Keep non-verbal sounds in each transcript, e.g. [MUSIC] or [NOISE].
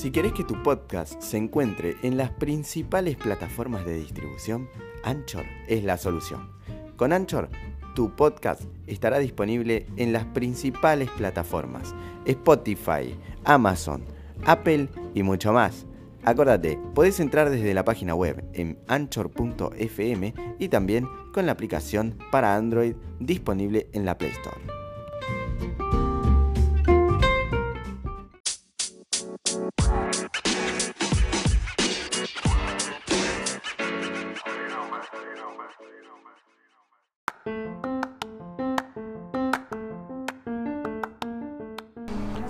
Si querés que tu podcast se encuentre en las principales plataformas de distribución, Anchor es la solución. Con Anchor, tu podcast estará disponible en las principales plataformas, Spotify, Amazon, Apple y mucho más. Acordate, podés entrar desde la página web en anchor.fm y también con la aplicación para Android disponible en la Play Store.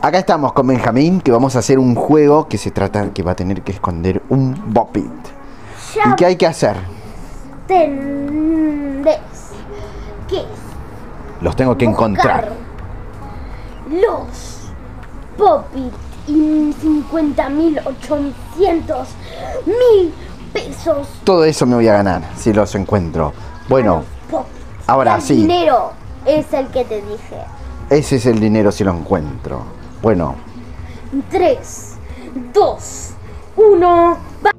Acá estamos con Benjamín, que vamos a hacer un juego que se trata que va a tener que esconder un Bopit. ¿Y qué hay que hacer? Tendés que Los tengo que encontrar. los Popit y 50 mil 800 mil pesos. Todo eso me voy a ganar si los encuentro. Bueno, Pop. ahora El sí. dinero es el que te dije. Ese es el dinero si lo encuentro. Bueno, 3, 2, 1, va.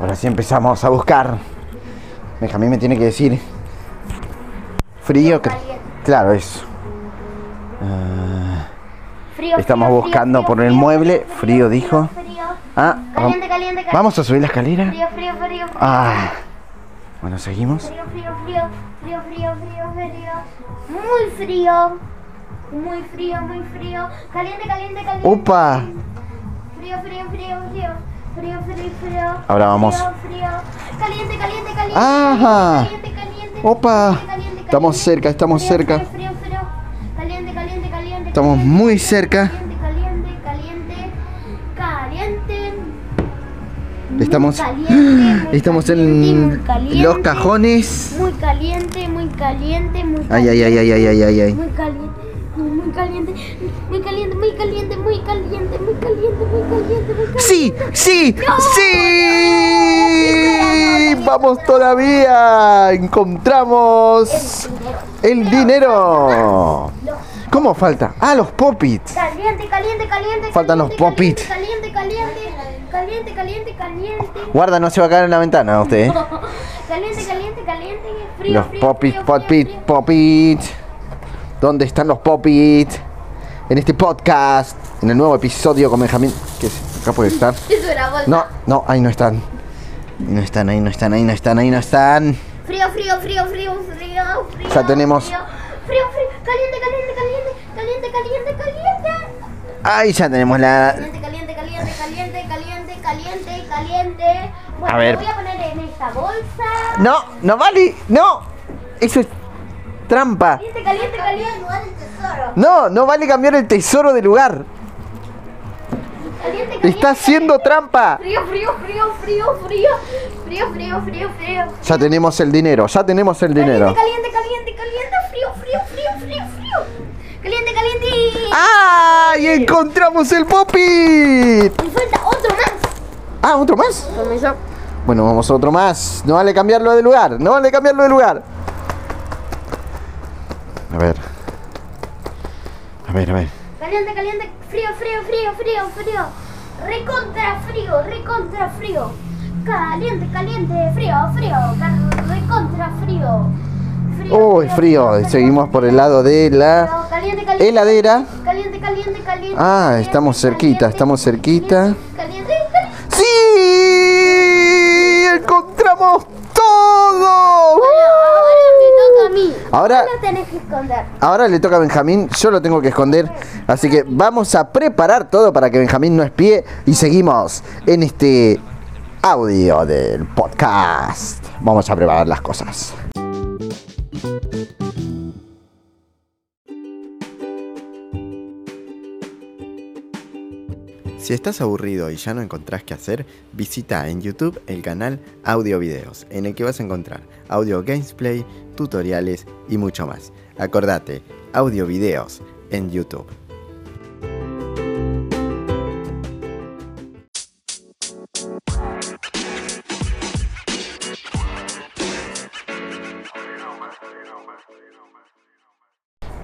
ahora sí empezamos a buscar. Benjamín me tiene que decir frío. que-. Claro, eso. Ah, Frío, Estamos frío, buscando frío, por el mueble. frío, dijo. Frío. ah, Caliente, caliente, caliente. ¿Vamos a subir la escalera? Frío, frío, frío, frío. Ah, bueno, seguimos. Frío, frío, frío, frío, frío, frío, frío. Muy frío. Muy frío, muy frío. Caliente, caliente, caliente. ¡Upa! Frío, frío, frío, frío. Frío, frío, frío. Ahora vamos. Frío, frío. Caliente, caliente, caliente. Ajá. Caliente, caliente. Opa. Estamos cerca, estamos cerca. Frío, frío. Caliente, caliente, caliente. Estamos caliente, muy cerca. Caliente, caliente, caliente. Caliente. Estamos, [GASPS] estamos caliente, en los cajones. Muy caliente, muy caliente, muy Ay, ay, ay, ay, ay, ay, ay, ay. Muy caliente, muy, caliente, muy caliente, muy caliente, muy caliente, muy caliente, muy caliente, muy caliente. ¡Sí! ¡Sí! ¡Sí! ¡Vamos todavía! Encontramos el dinero. ¿Cómo falta? Ah, los popits. Caliente, caliente, caliente. Faltan los caliente, popit. Caliente, caliente, caliente, caliente, caliente. Guarda, no se va a caer en la ventana usted. ¿eh? [LAUGHS] Caliente, caliente, caliente. Frío, Los popits, popits, popits. ¿Dónde están los popits? En este podcast, en el nuevo episodio con Benjamín. ¿Qué es? Acá puede estar. [LAUGHS] No, no, ahí no están. No están, ahí no están, ahí no están, ahí no están. Frío, frío, frío, frío, frío, frío. Ya tenemos- Frío, frío, frío. Caliente, caliente, caliente, caliente, caliente, caliente. Ahí ya tenemos la. Caliente, caliente, caliente, caliente, caliente, caliente, caliente. Bueno, A ver. lo voy a poner en esta bolsa. No, no vale, no. Eso es trampa. Caliente, caliente, caliente. Lugar el tesoro. No, no vale cambiar el tesoro de lugar. Caliente, caliente. Está haciendo trampa. Frío, frío, frío, frío, frío. Frío, frío, frío, frío. Ya tenemos el dinero, ya tenemos el dinero. Caliente, caliente, caliente, frío, frío, frío, frío, frío. Caliente, caliente. ¡Ah! ¡Y encontramos el popit! Me falta otro más. Ah, ¿otro más? Comenzó. Bueno, vamos a otro más. No vale cambiarlo de lugar, no vale cambiarlo de lugar. A ver. A ver, a ver. Caliente, caliente, frío, frío, frío, frío, frío. Recontra frío, recontra frío. Caliente, caliente, frío, frío. Recontra frío. Frío, Uy, frío. Seguimos por el lado de la frío, Caliente, caliente. heladera. Caliente, caliente, caliente. Ah, estamos cerquita, estamos cerquita. Caliente, caliente. ¡Sí! ¡Encontramos todo! Ahora me toca a mí. Ahora- Ahora tenés que esconder. Ahora le toca a Benjamín, yo lo tengo que esconder. Así que vamos a preparar todo para que Benjamín no espíe. Y seguimos en este audio del podcast. Vamos a preparar las cosas. Si estás aburrido y ya no encontrás qué hacer, visita en YouTube el canal Audio Videos, en el que vas a encontrar audio gameplay, tutoriales y mucho más. Acordate, Audio Videos en YouTube.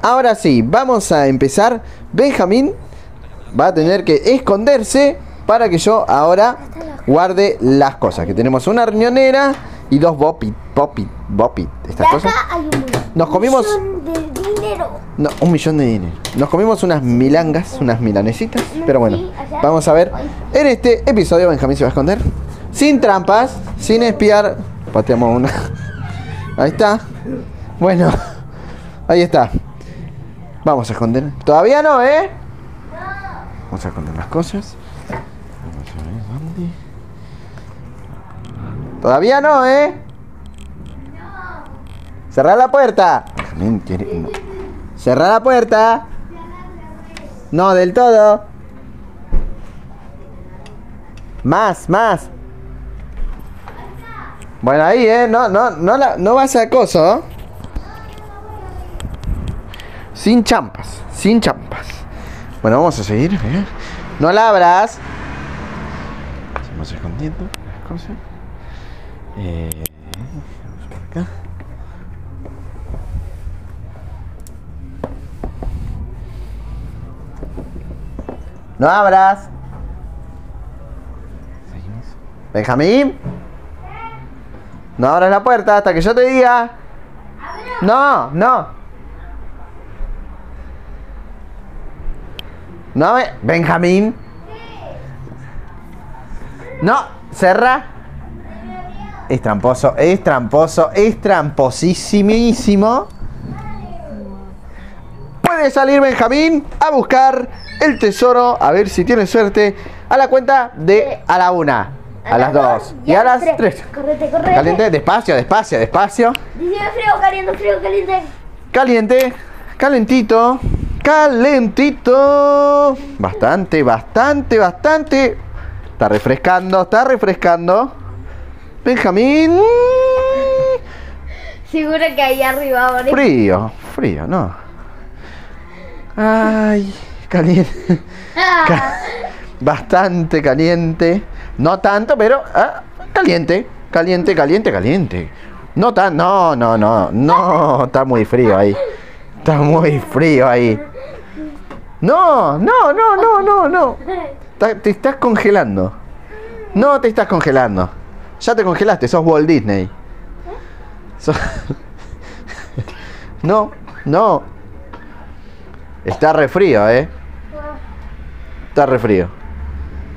ahora sí, vamos a empezar. Benjamín va a tener que esconderse para que yo ahora guarde las cosas. Que tenemos una riñonera y dos bopit, bopit, bopit. Estas cosas. acá hay un Nos comimos- millón de dinero. No, un millón de dinero. Nos comimos unas milangas, unas milanesitas. Pero bueno, vamos a ver. En este episodio Benjamín se va a esconder. Sin trampas, sin espiar. Pateamos una. [LAUGHS] Ahí está. Bueno, [LAUGHS] ahí está. Vamos a esconder. Todavía no, ¿eh? Vamos a esconder las cosas. Vamos a ver dónde. Todavía no, ¿eh? Cerrar la puerta. No. Cerrar la puerta. No, del todo. Más, más. Bueno, ahí, ¿eh? No, no, no, la, no vas a coso. Sin champas, sin champas. Bueno, vamos a seguir. ¿eh? No la abras. Estamos escondiendo las cosas. Eh, vamos por acá. No abras. Benjamín. No abras la puerta hasta que yo te diga. No, no. No. Benjamín. No, cerra. Es tramposo, es tramposo, es tramposísimo. Puede salir Benjamín a buscar el tesoro, a ver si tiene suerte, a la cuenta de a la una, a, las dos y a las tres. Correte, correte. Caliente, despacio, despacio, despacio. Dice frío, caliente, frío, caliente. Caliente, calentito, calentito. Bastante, bastante, bastante. Está refrescando, está refrescando. Benjamín. Seguro que ahí arriba ahora. Frío, frío, no. Ay, caliente. Ah, Bastante caliente. No tanto, pero ah, caliente. Caliente, caliente, caliente. No tan, no, no, no, no, está muy frío ahí. Está muy frío ahí. No, no, no, no, no, no. [LAUGHS] Te estás congelando. No te estás congelando. Ya te congelaste, sos Walt Disney. Sos- [LAUGHS] No, no. Está re frío, eh. Está re frío.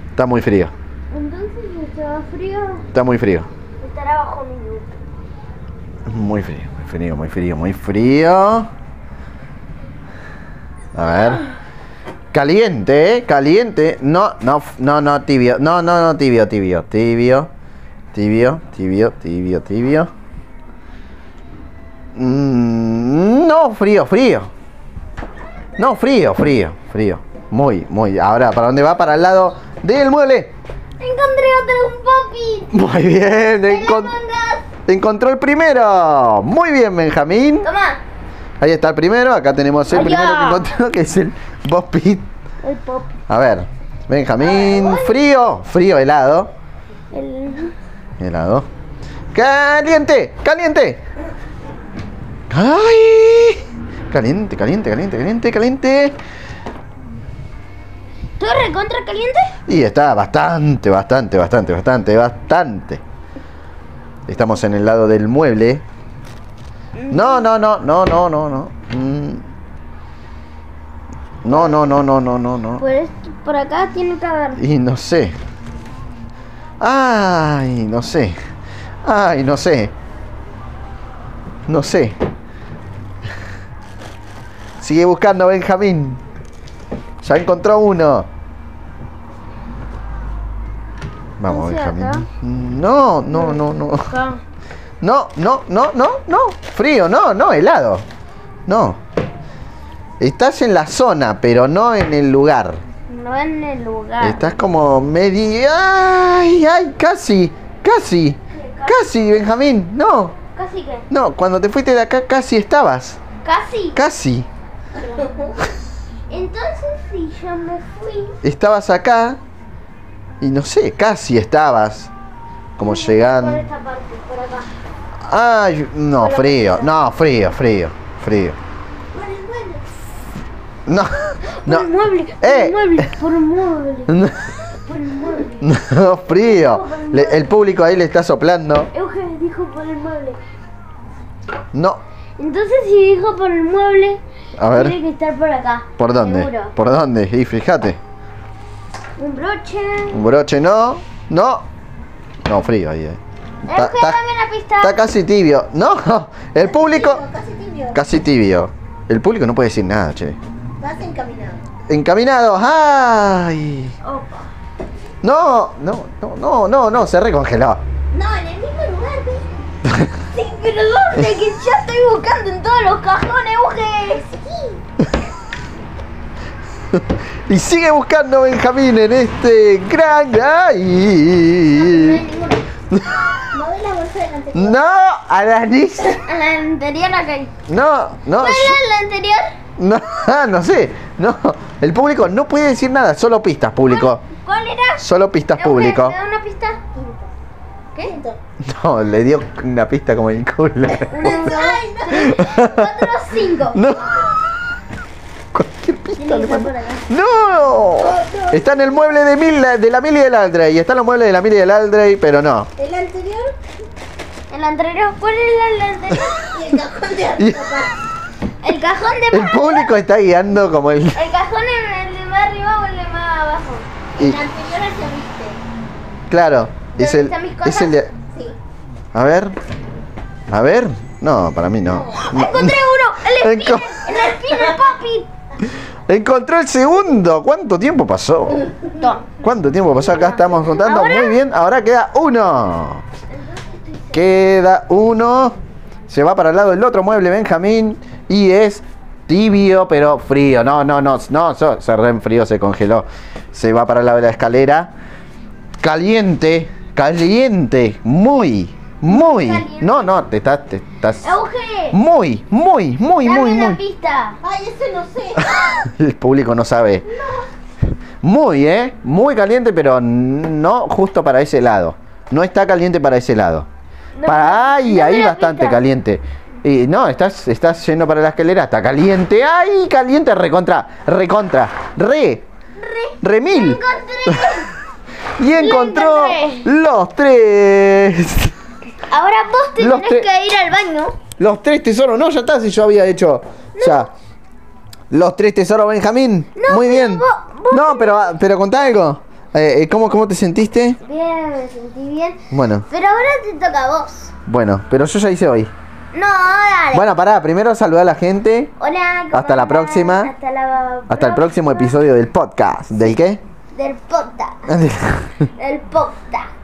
Está muy frío. Entonces estaba frío. Está muy frío. Estará bajo mi luz. Muy frío, muy frío, muy frío, muy frío. A ver. Caliente, ¿eh? Caliente. No, no, no, no, tibio. No, no, no, tibio, tibio. Tibio. Tibio, tibio, tibio, tibio. Mm, no, frío, frío. No, frío, frío, frío. Muy, muy. Ahora, ¿para dónde va? Para el lado del mueble. Encontré otro un papi. Muy bien. ¿Me la encon- encontró el primero. Muy bien, Benjamín. Toma. Ahí está el primero, acá tenemos el Allá. primero que encontró, que es el Boss Pit. El pop. A ver, Benjamín, frío, frío, helado, El... helado. Caliente, caliente. Ay, caliente, caliente, caliente, caliente, caliente. ¿Todo recontra caliente? Y está bastante, bastante, bastante, bastante, bastante. Estamos en el lado del mueble. No, no, no, no, no, no, no. Mm. No, no, no, no, no, no, no. Por, esto, por acá tiene que haber. Y no sé. Ay, no sé. Ay, no sé. No sé. Sigue buscando Benjamín. Ya encontró uno. Vamos, ¿No sea Benjamín. No, no, no, no. Acá. No, no, no, no, no. Frío, no, no, helado. No. Estás en la zona, pero no en el lugar. No en el lugar. Estás como media. ¡Ay, ay! Casi, casi, casi, Benjamín. No, Casi que. no, cuando te fuiste de acá casi estabas. Casi. Casi. Entonces, si yo me fui. Estabas acá y no sé, casi estabas. Como Por llegando. esta parte, por acá. Ay, no, frío, no, frío, frío, frío. Bueno. No, Por no. el mueble, por Eh. el mueble, por el mueble, [LAUGHS] No, por el mueble. no, frío. Le- el público ahí le está soplando. Euge dijo por el mueble. No. Entonces si dijo por el mueble, A ver. tiene que estar por acá. ¿Por dónde? Seguro. ¿Por dónde? Y fíjate. Un broche. Un broche no. No. No, frío ahí. eh. Está, casi tibio. No, el público. Casi tibio. Casi tibio. El público no puede decir nada, che. Vas encaminado. Encaminados. ¡Ay! Opa. No, no, no, no, no, no, se recongeló. No, en el mismo lugar, ¿ves? [LAUGHS] Sí, pero ¿dónde? Que ya estoy buscando en todos los cajones, Euge. [LAUGHS] Y sigue buscando Benjamín en este gran. No hay [LAUGHS] ¿No ves la anterior? A la anterior. No, no. ¿Cuál era la anterior? No, ah, [LAUGHS] no sé. No, el público no puede decir nada, solo pistas, público. ¿Cuál era? Solo pistas, público. ¿Me da una pista? ¿Qué? No, le dio una pista como el culo. [LAUGHS] Uno, dos, tres, cuatro, cinco. No. Cualquier pista le mando. ¡No! Está en el mueble de, Mil, de la Mili y del Aldrey. Está en los muebles de la Mili y del Aldrey, pero no. El anterior El anterior, ¿cuál era [LAUGHS] el y el cajón de arriba. El cajón de El público está guiando como el. El cajón en el de más arriba o el de más abajo. y- El anterior al que viste. claro, es ¿Dónde el. están mis Es el de. Sí. A ver. A ver. No, para mí no. Encontré uno, el Enco- el spinner papi. Encontró el segundo. ¿Cuánto tiempo pasó? Toma. ¿Cuánto tiempo pasó? Acá estamos contando. Ahora- Muy bien. Ahora queda uno. Queda uno. Se va para el lado del otro mueble, Benjamín. Y es tibio, pero frío. No, no, no. No, se reenfrió, se congeló. Se va para el lado de la escalera. Caliente. Caliente. Muy. Muy. Caliente. No, no. Te estás. Te estás muy, muy, muy, dame muy, una muy. pista. Ay, ese no sé. [LAUGHS] El público no sabe. Muy, ¿eh? Muy caliente, pero no justo para ese lado. No está caliente para ese lado. No, Para ahí, dame ahí bastante caliente. Y no, estás, estás yendo para la escalera, está caliente. ¡Ay, caliente! Recontra, recontra, re, re mil. [LAUGHS] Y encontró encontré. los tres. Ahora vos te Los tenés que ir al baño. Los tres tesoros, no, ya está, si yo había hecho. Ya. Los tres tesoros, Benjamín. No, Muy bien. vos- vos No, pero, pero contá algo. Eh, eh, ¿cómo, ¿Cómo te sentiste? Bien, me sentí bien. Bueno, Pero ahora te toca a vos. bueno, pero yo ya hice hoy. No, dale. Bueno, pará, primero saludar a la gente. Hola. ¿cómo Hasta la próxima. Hasta, la Hasta el próximo episodio del podcast. ¿Del qué? Del podcast. [LAUGHS] Del podcast.